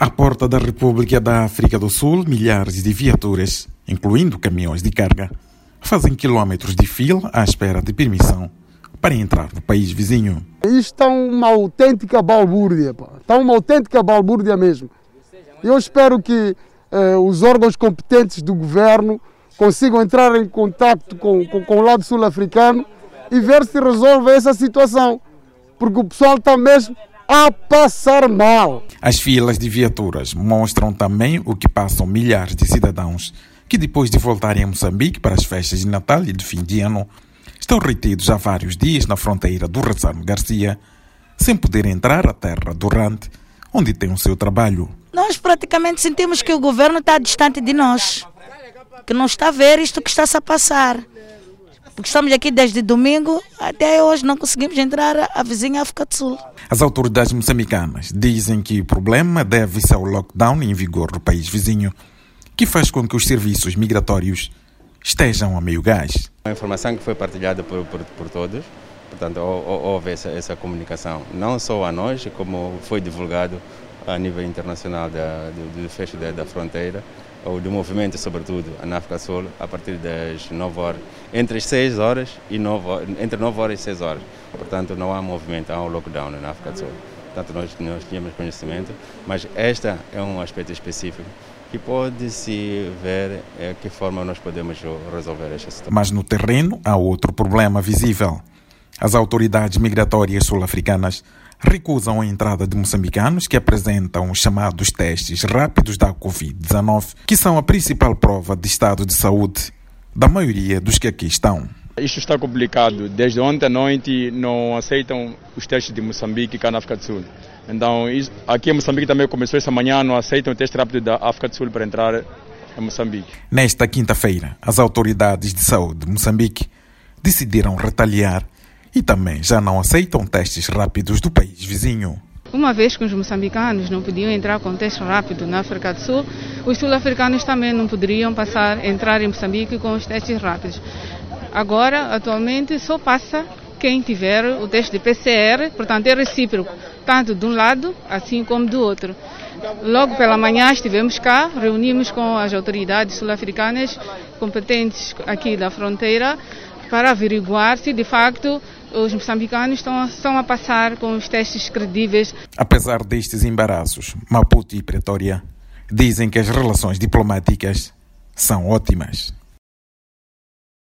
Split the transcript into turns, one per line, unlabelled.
À porta da República da África do Sul, milhares de viaturas, incluindo caminhões de carga, fazem quilômetros de fila à espera de permissão para entrar no país vizinho.
Isto está uma autêntica balbúrdia, pá. está uma autêntica balbúrdia mesmo. Eu espero que eh, os órgãos competentes do governo consigam entrar em contato com, com, com o lado sul-africano e ver se resolve essa situação, porque o pessoal está mesmo a passar mal.
As filas de viaturas mostram também o que passam milhares de cidadãos que, depois de voltarem a Moçambique para as festas de Natal e de fim de ano, estão retidos há vários dias na fronteira do Razano Garcia, sem poder entrar à terra do Rante, onde tem o seu trabalho.
Nós praticamente sentimos que o governo está distante de nós, que não está a ver isto que está-se a passar. Porque estamos aqui desde domingo até hoje não conseguimos entrar à vizinha África do Sul.
As autoridades moçambicanas dizem que o problema deve-se ao lockdown em vigor no país vizinho, que faz com que os serviços migratórios estejam a meio gás.
A informação que foi partilhada por, por, por todos, portanto, houve essa, essa, comunicação, não só a nós, como foi divulgado a nível internacional da, do, do fecho da, da fronteira, ou do movimento, sobretudo, na África Sul, a partir das 9 horas, entre as 6 horas e 9, entre 9 horas e 6 horas. Portanto, não há movimento, há um lockdown na África Sul. Portanto, nós, nós tínhamos conhecimento, mas este é um aspecto específico que pode-se ver é, que forma nós podemos resolver esta situação.
Mas no terreno há outro problema visível. As autoridades migratórias sul-africanas recusam a entrada de moçambicanos que apresentam os chamados testes rápidos da Covid-19, que são a principal prova de estado de saúde da maioria dos que aqui estão.
Isto está complicado. Desde ontem à noite não aceitam os testes de Moçambique e cá na África do Sul. Então, aqui em Moçambique também começou essa manhã, não aceitam o teste rápido da África do Sul para entrar em Moçambique.
Nesta quinta-feira, as autoridades de saúde de Moçambique decidiram retaliar e também já não aceitam testes rápidos do país vizinho.
Uma vez que os moçambicanos não podiam entrar com teste rápido na África do Sul, os sul-africanos também não poderiam passar, entrar em Moçambique com os testes rápidos. Agora, atualmente, só passa quem tiver o teste de PCR, portanto é recíproco, tanto de um lado assim como do outro. Logo pela manhã estivemos cá, reunimos com as autoridades sul-africanas competentes aqui da fronteira para averiguar se de facto os moçambicanos estão, estão a passar com os testes credíveis.
Apesar destes embaraços, Maputo e Pretória dizem que as relações diplomáticas são ótimas.